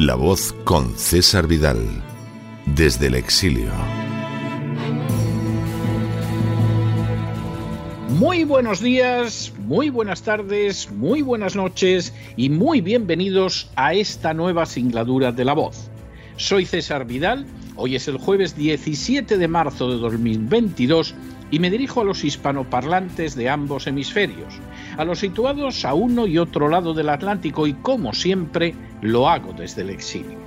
La voz con César Vidal, desde el exilio. Muy buenos días, muy buenas tardes, muy buenas noches y muy bienvenidos a esta nueva singladura de La voz. Soy César Vidal, hoy es el jueves 17 de marzo de 2022 y me dirijo a los hispanoparlantes de ambos hemisferios, a los situados a uno y otro lado del Atlántico y como siempre lo hago desde el exilio.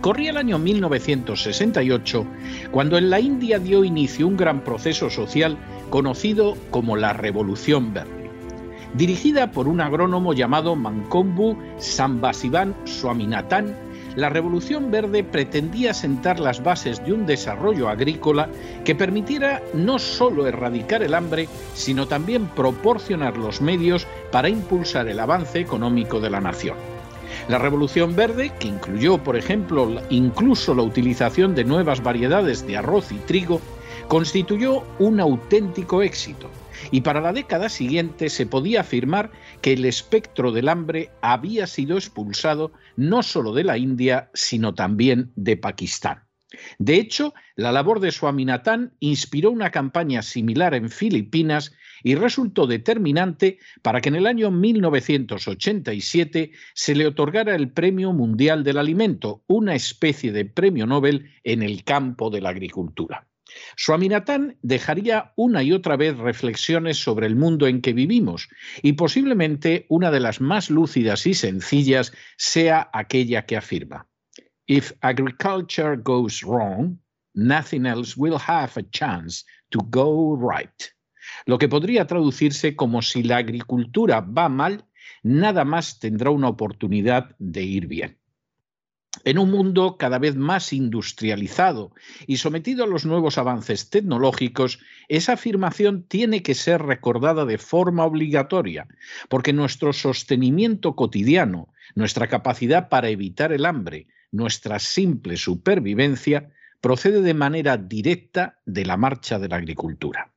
Corría el año 1968 cuando en la India dio inicio un gran proceso social conocido como la Revolución Verde. Dirigida por un agrónomo llamado Mankombu Sambasivan Swaminathan, la Revolución Verde pretendía sentar las bases de un desarrollo agrícola que permitiera no solo erradicar el hambre, sino también proporcionar los medios para impulsar el avance económico de la nación. La Revolución Verde, que incluyó, por ejemplo, incluso la utilización de nuevas variedades de arroz y trigo, constituyó un auténtico éxito y para la década siguiente se podía afirmar que el espectro del hambre había sido expulsado no solo de la India, sino también de Pakistán. De hecho, la labor de Swaminathan inspiró una campaña similar en Filipinas y resultó determinante para que en el año 1987 se le otorgara el Premio Mundial del Alimento, una especie de premio Nobel en el campo de la agricultura. Swaminathan dejaría una y otra vez reflexiones sobre el mundo en que vivimos y posiblemente una de las más lúcidas y sencillas sea aquella que afirma: If agriculture goes wrong, nothing else will have a chance to go right. Lo que podría traducirse como si la agricultura va mal, nada más tendrá una oportunidad de ir bien. En un mundo cada vez más industrializado y sometido a los nuevos avances tecnológicos, esa afirmación tiene que ser recordada de forma obligatoria, porque nuestro sostenimiento cotidiano, nuestra capacidad para evitar el hambre, nuestra simple supervivencia, procede de manera directa de la marcha de la agricultura.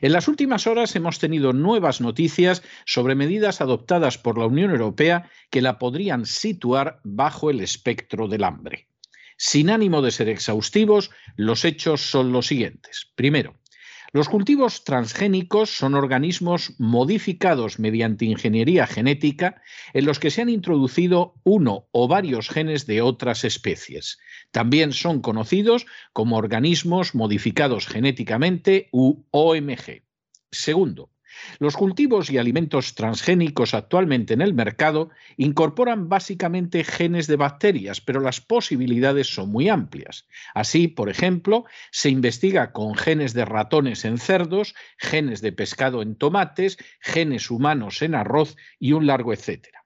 En las últimas horas hemos tenido nuevas noticias sobre medidas adoptadas por la Unión Europea que la podrían situar bajo el espectro del hambre. Sin ánimo de ser exhaustivos, los hechos son los siguientes. Primero, los cultivos transgénicos son organismos modificados mediante ingeniería genética en los que se han introducido uno o varios genes de otras especies. También son conocidos como organismos modificados genéticamente u OMG. Segundo, los cultivos y alimentos transgénicos actualmente en el mercado incorporan básicamente genes de bacterias, pero las posibilidades son muy amplias. Así, por ejemplo, se investiga con genes de ratones en cerdos, genes de pescado en tomates, genes humanos en arroz y un largo etcétera.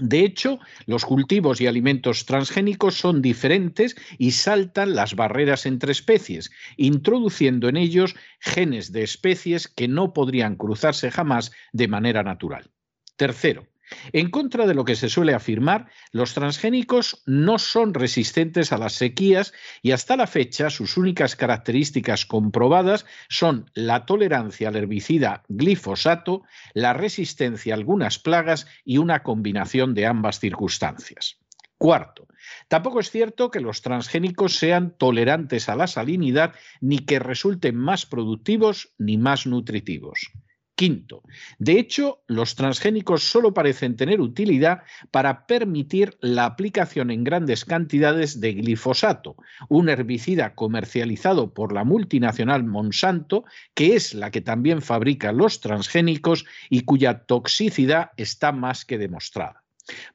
De hecho, los cultivos y alimentos transgénicos son diferentes y saltan las barreras entre especies, introduciendo en ellos genes de especies que no podrían cruzarse jamás de manera natural. Tercero, en contra de lo que se suele afirmar, los transgénicos no son resistentes a las sequías y hasta la fecha sus únicas características comprobadas son la tolerancia al herbicida glifosato, la resistencia a algunas plagas y una combinación de ambas circunstancias. Cuarto, tampoco es cierto que los transgénicos sean tolerantes a la salinidad ni que resulten más productivos ni más nutritivos. Quinto, de hecho, los transgénicos solo parecen tener utilidad para permitir la aplicación en grandes cantidades de glifosato, un herbicida comercializado por la multinacional Monsanto, que es la que también fabrica los transgénicos y cuya toxicidad está más que demostrada.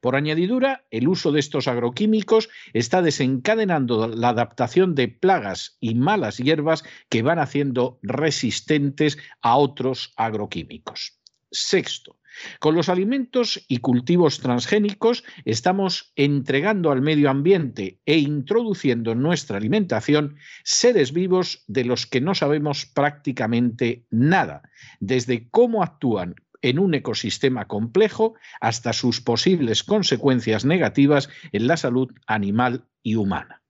Por añadidura, el uso de estos agroquímicos está desencadenando la adaptación de plagas y malas hierbas que van haciendo resistentes a otros agroquímicos. Sexto, con los alimentos y cultivos transgénicos estamos entregando al medio ambiente e introduciendo en nuestra alimentación seres vivos de los que no sabemos prácticamente nada, desde cómo actúan en un ecosistema complejo hasta sus posibles consecuencias negativas en la salud animal y humana.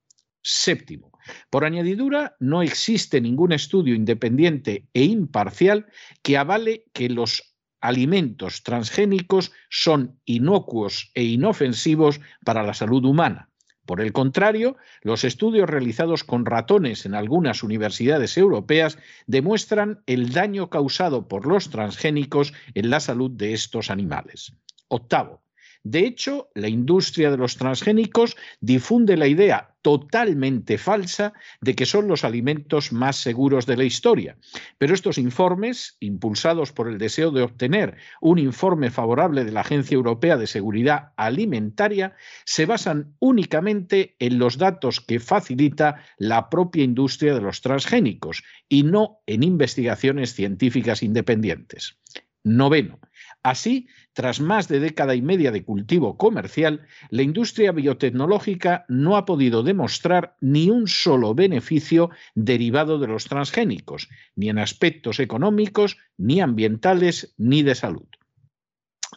Séptimo, por añadidura, no existe ningún estudio independiente e imparcial que avale que los alimentos transgénicos son inocuos e inofensivos para la salud humana. Por el contrario, los estudios realizados con ratones en algunas universidades europeas demuestran el daño causado por los transgénicos en la salud de estos animales. Octavo, de hecho, la industria de los transgénicos difunde la idea totalmente falsa de que son los alimentos más seguros de la historia. Pero estos informes, impulsados por el deseo de obtener un informe favorable de la Agencia Europea de Seguridad Alimentaria, se basan únicamente en los datos que facilita la propia industria de los transgénicos y no en investigaciones científicas independientes. Noveno. Así, tras más de década y media de cultivo comercial, la industria biotecnológica no ha podido demostrar ni un solo beneficio derivado de los transgénicos, ni en aspectos económicos, ni ambientales, ni de salud.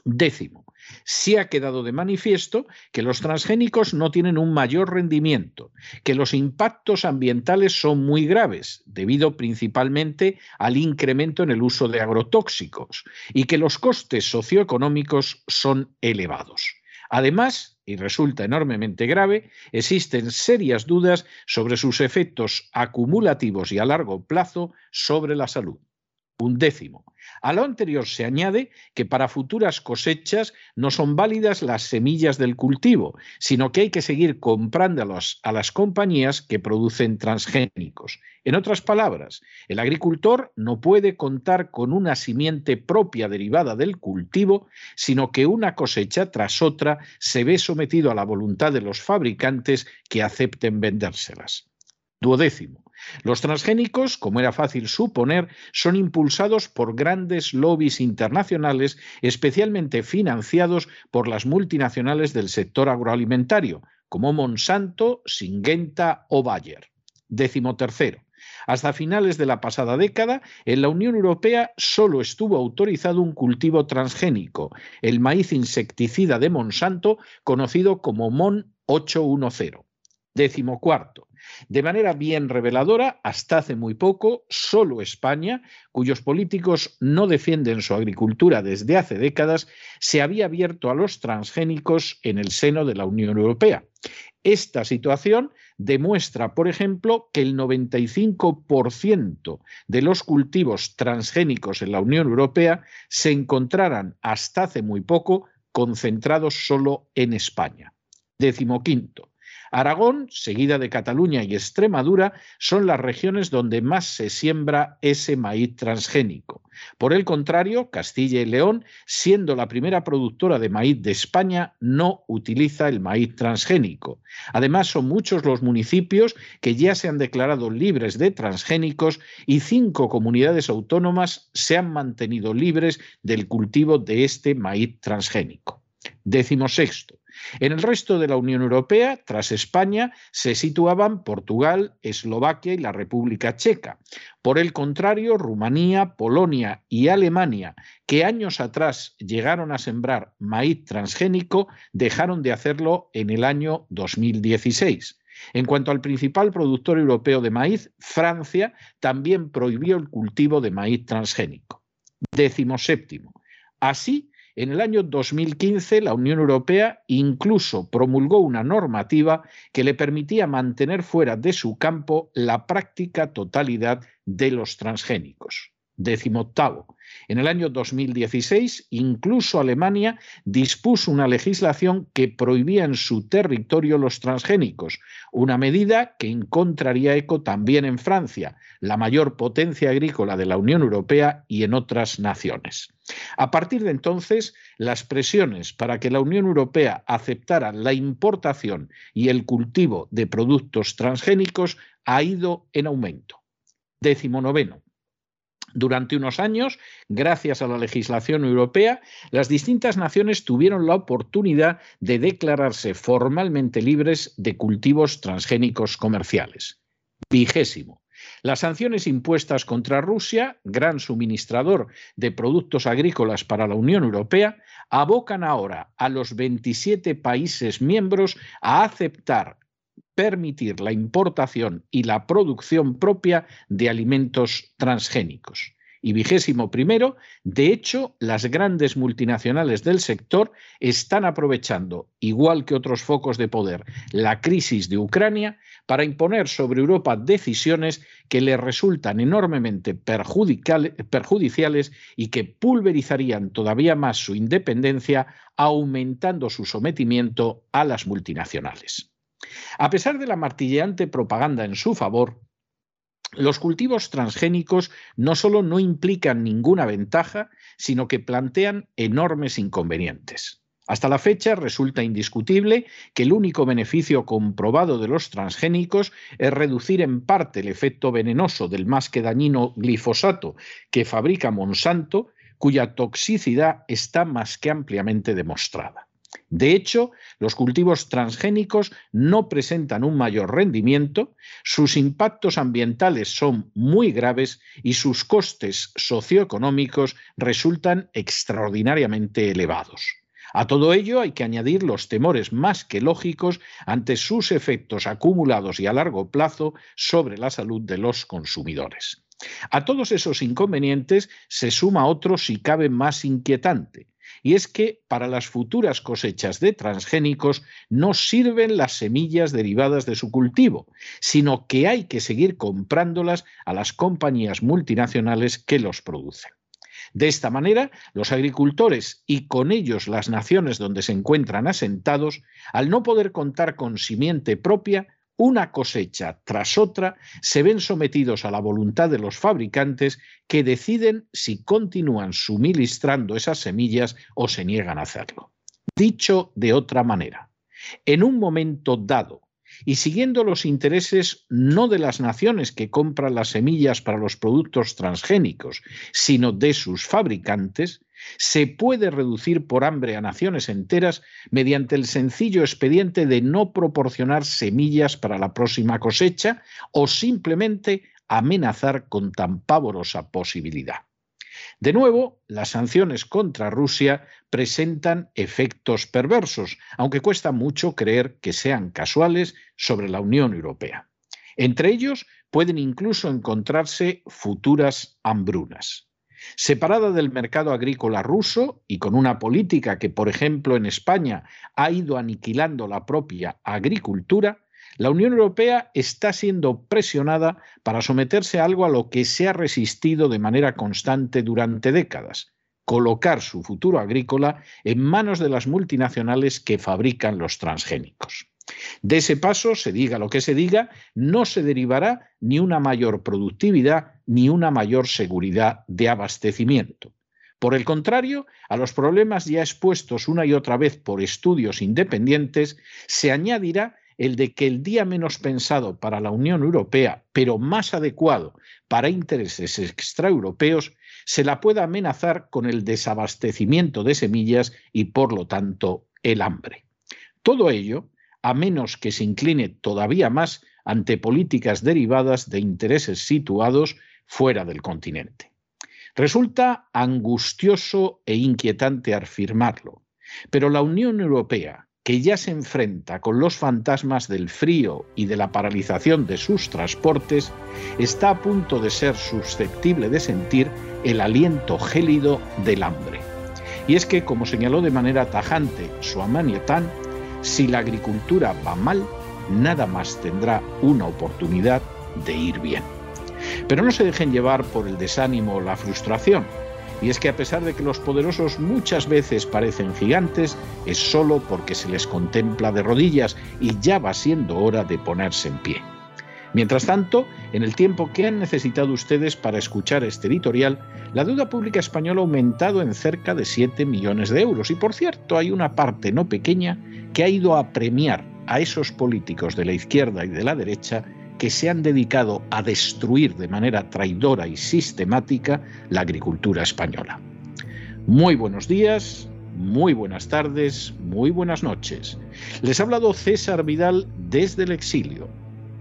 Décimo, sí ha quedado de manifiesto que los transgénicos no tienen un mayor rendimiento, que los impactos ambientales son muy graves, debido principalmente al incremento en el uso de agrotóxicos, y que los costes socioeconómicos son elevados. Además, y resulta enormemente grave, existen serias dudas sobre sus efectos acumulativos y a largo plazo sobre la salud. Un décimo. A lo anterior se añade que para futuras cosechas no son válidas las semillas del cultivo, sino que hay que seguir comprándolas a las compañías que producen transgénicos. En otras palabras, el agricultor no puede contar con una simiente propia derivada del cultivo, sino que una cosecha tras otra se ve sometido a la voluntad de los fabricantes que acepten vendérselas. Duodécimo. Los transgénicos, como era fácil suponer, son impulsados por grandes lobbies internacionales, especialmente financiados por las multinacionales del sector agroalimentario, como Monsanto, Singenta o Bayer. Décimo tercero. Hasta finales de la pasada década, en la Unión Europea solo estuvo autorizado un cultivo transgénico, el maíz insecticida de Monsanto, conocido como MON 810. Décimo cuarto. De manera bien reveladora, hasta hace muy poco, solo España, cuyos políticos no defienden su agricultura desde hace décadas, se había abierto a los transgénicos en el seno de la Unión Europea. Esta situación demuestra, por ejemplo, que el 95% de los cultivos transgénicos en la Unión Europea se encontraran hasta hace muy poco concentrados solo en España. Décimo quinto. Aragón, seguida de Cataluña y Extremadura, son las regiones donde más se siembra ese maíz transgénico. Por el contrario, Castilla y León, siendo la primera productora de maíz de España, no utiliza el maíz transgénico. Además, son muchos los municipios que ya se han declarado libres de transgénicos y cinco comunidades autónomas se han mantenido libres del cultivo de este maíz transgénico. Décimo sexto. En el resto de la Unión Europea, tras España, se situaban Portugal, Eslovaquia y la República Checa. Por el contrario, Rumanía, Polonia y Alemania, que años atrás llegaron a sembrar maíz transgénico, dejaron de hacerlo en el año 2016. En cuanto al principal productor europeo de maíz, Francia también prohibió el cultivo de maíz transgénico. Décimo séptimo. Así, en el año 2015, la Unión Europea incluso promulgó una normativa que le permitía mantener fuera de su campo la práctica totalidad de los transgénicos. Decimoctavo. En el año 2016, incluso Alemania dispuso una legislación que prohibía en su territorio los transgénicos, una medida que encontraría eco también en Francia, la mayor potencia agrícola de la Unión Europea y en otras naciones. A partir de entonces, las presiones para que la Unión Europea aceptara la importación y el cultivo de productos transgénicos ha ido en aumento. Décimo noveno. Durante unos años, gracias a la legislación europea, las distintas naciones tuvieron la oportunidad de declararse formalmente libres de cultivos transgénicos comerciales. Vigésimo. Las sanciones impuestas contra Rusia, gran suministrador de productos agrícolas para la Unión Europea, abocan ahora a los 27 países miembros a aceptar permitir la importación y la producción propia de alimentos transgénicos. Y vigésimo primero, de hecho, las grandes multinacionales del sector están aprovechando, igual que otros focos de poder, la crisis de Ucrania para imponer sobre Europa decisiones que le resultan enormemente perjudiciales y que pulverizarían todavía más su independencia, aumentando su sometimiento a las multinacionales. A pesar de la martilleante propaganda en su favor, los cultivos transgénicos no solo no implican ninguna ventaja, sino que plantean enormes inconvenientes. Hasta la fecha resulta indiscutible que el único beneficio comprobado de los transgénicos es reducir en parte el efecto venenoso del más que dañino glifosato que fabrica Monsanto, cuya toxicidad está más que ampliamente demostrada. De hecho, los cultivos transgénicos no presentan un mayor rendimiento, sus impactos ambientales son muy graves y sus costes socioeconómicos resultan extraordinariamente elevados. A todo ello hay que añadir los temores más que lógicos ante sus efectos acumulados y a largo plazo sobre la salud de los consumidores. A todos esos inconvenientes se suma otro si cabe más inquietante, y es que para las futuras cosechas de transgénicos no sirven las semillas derivadas de su cultivo, sino que hay que seguir comprándolas a las compañías multinacionales que los producen. De esta manera, los agricultores y con ellos las naciones donde se encuentran asentados, al no poder contar con simiente propia, una cosecha tras otra, se ven sometidos a la voluntad de los fabricantes que deciden si continúan suministrando esas semillas o se niegan a hacerlo. Dicho de otra manera, en un momento dado, y siguiendo los intereses no de las naciones que compran las semillas para los productos transgénicos, sino de sus fabricantes, se puede reducir por hambre a naciones enteras mediante el sencillo expediente de no proporcionar semillas para la próxima cosecha o simplemente amenazar con tan pavorosa posibilidad. De nuevo, las sanciones contra Rusia presentan efectos perversos, aunque cuesta mucho creer que sean casuales sobre la Unión Europea. Entre ellos pueden incluso encontrarse futuras hambrunas. Separada del mercado agrícola ruso y con una política que, por ejemplo, en España ha ido aniquilando la propia agricultura, la Unión Europea está siendo presionada para someterse a algo a lo que se ha resistido de manera constante durante décadas, colocar su futuro agrícola en manos de las multinacionales que fabrican los transgénicos. De ese paso, se diga lo que se diga, no se derivará ni una mayor productividad ni una mayor seguridad de abastecimiento. Por el contrario, a los problemas ya expuestos una y otra vez por estudios independientes, se añadirá el de que el día menos pensado para la Unión Europea, pero más adecuado para intereses extraeuropeos, se la pueda amenazar con el desabastecimiento de semillas y, por lo tanto, el hambre. Todo ello a menos que se incline todavía más ante políticas derivadas de intereses situados fuera del continente. Resulta angustioso e inquietante afirmarlo, pero la Unión Europea, que ya se enfrenta con los fantasmas del frío y de la paralización de sus transportes, está a punto de ser susceptible de sentir el aliento gélido del hambre. Y es que, como señaló de manera tajante Suamanietán, si la agricultura va mal, nada más tendrá una oportunidad de ir bien. Pero no se dejen llevar por el desánimo o la frustración. Y es que a pesar de que los poderosos muchas veces parecen gigantes, es solo porque se les contempla de rodillas y ya va siendo hora de ponerse en pie. Mientras tanto, en el tiempo que han necesitado ustedes para escuchar este editorial, la deuda pública española ha aumentado en cerca de 7 millones de euros. Y por cierto, hay una parte no pequeña que ha ido a premiar a esos políticos de la izquierda y de la derecha que se han dedicado a destruir de manera traidora y sistemática la agricultura española. Muy buenos días, muy buenas tardes, muy buenas noches. Les ha hablado César Vidal desde el exilio.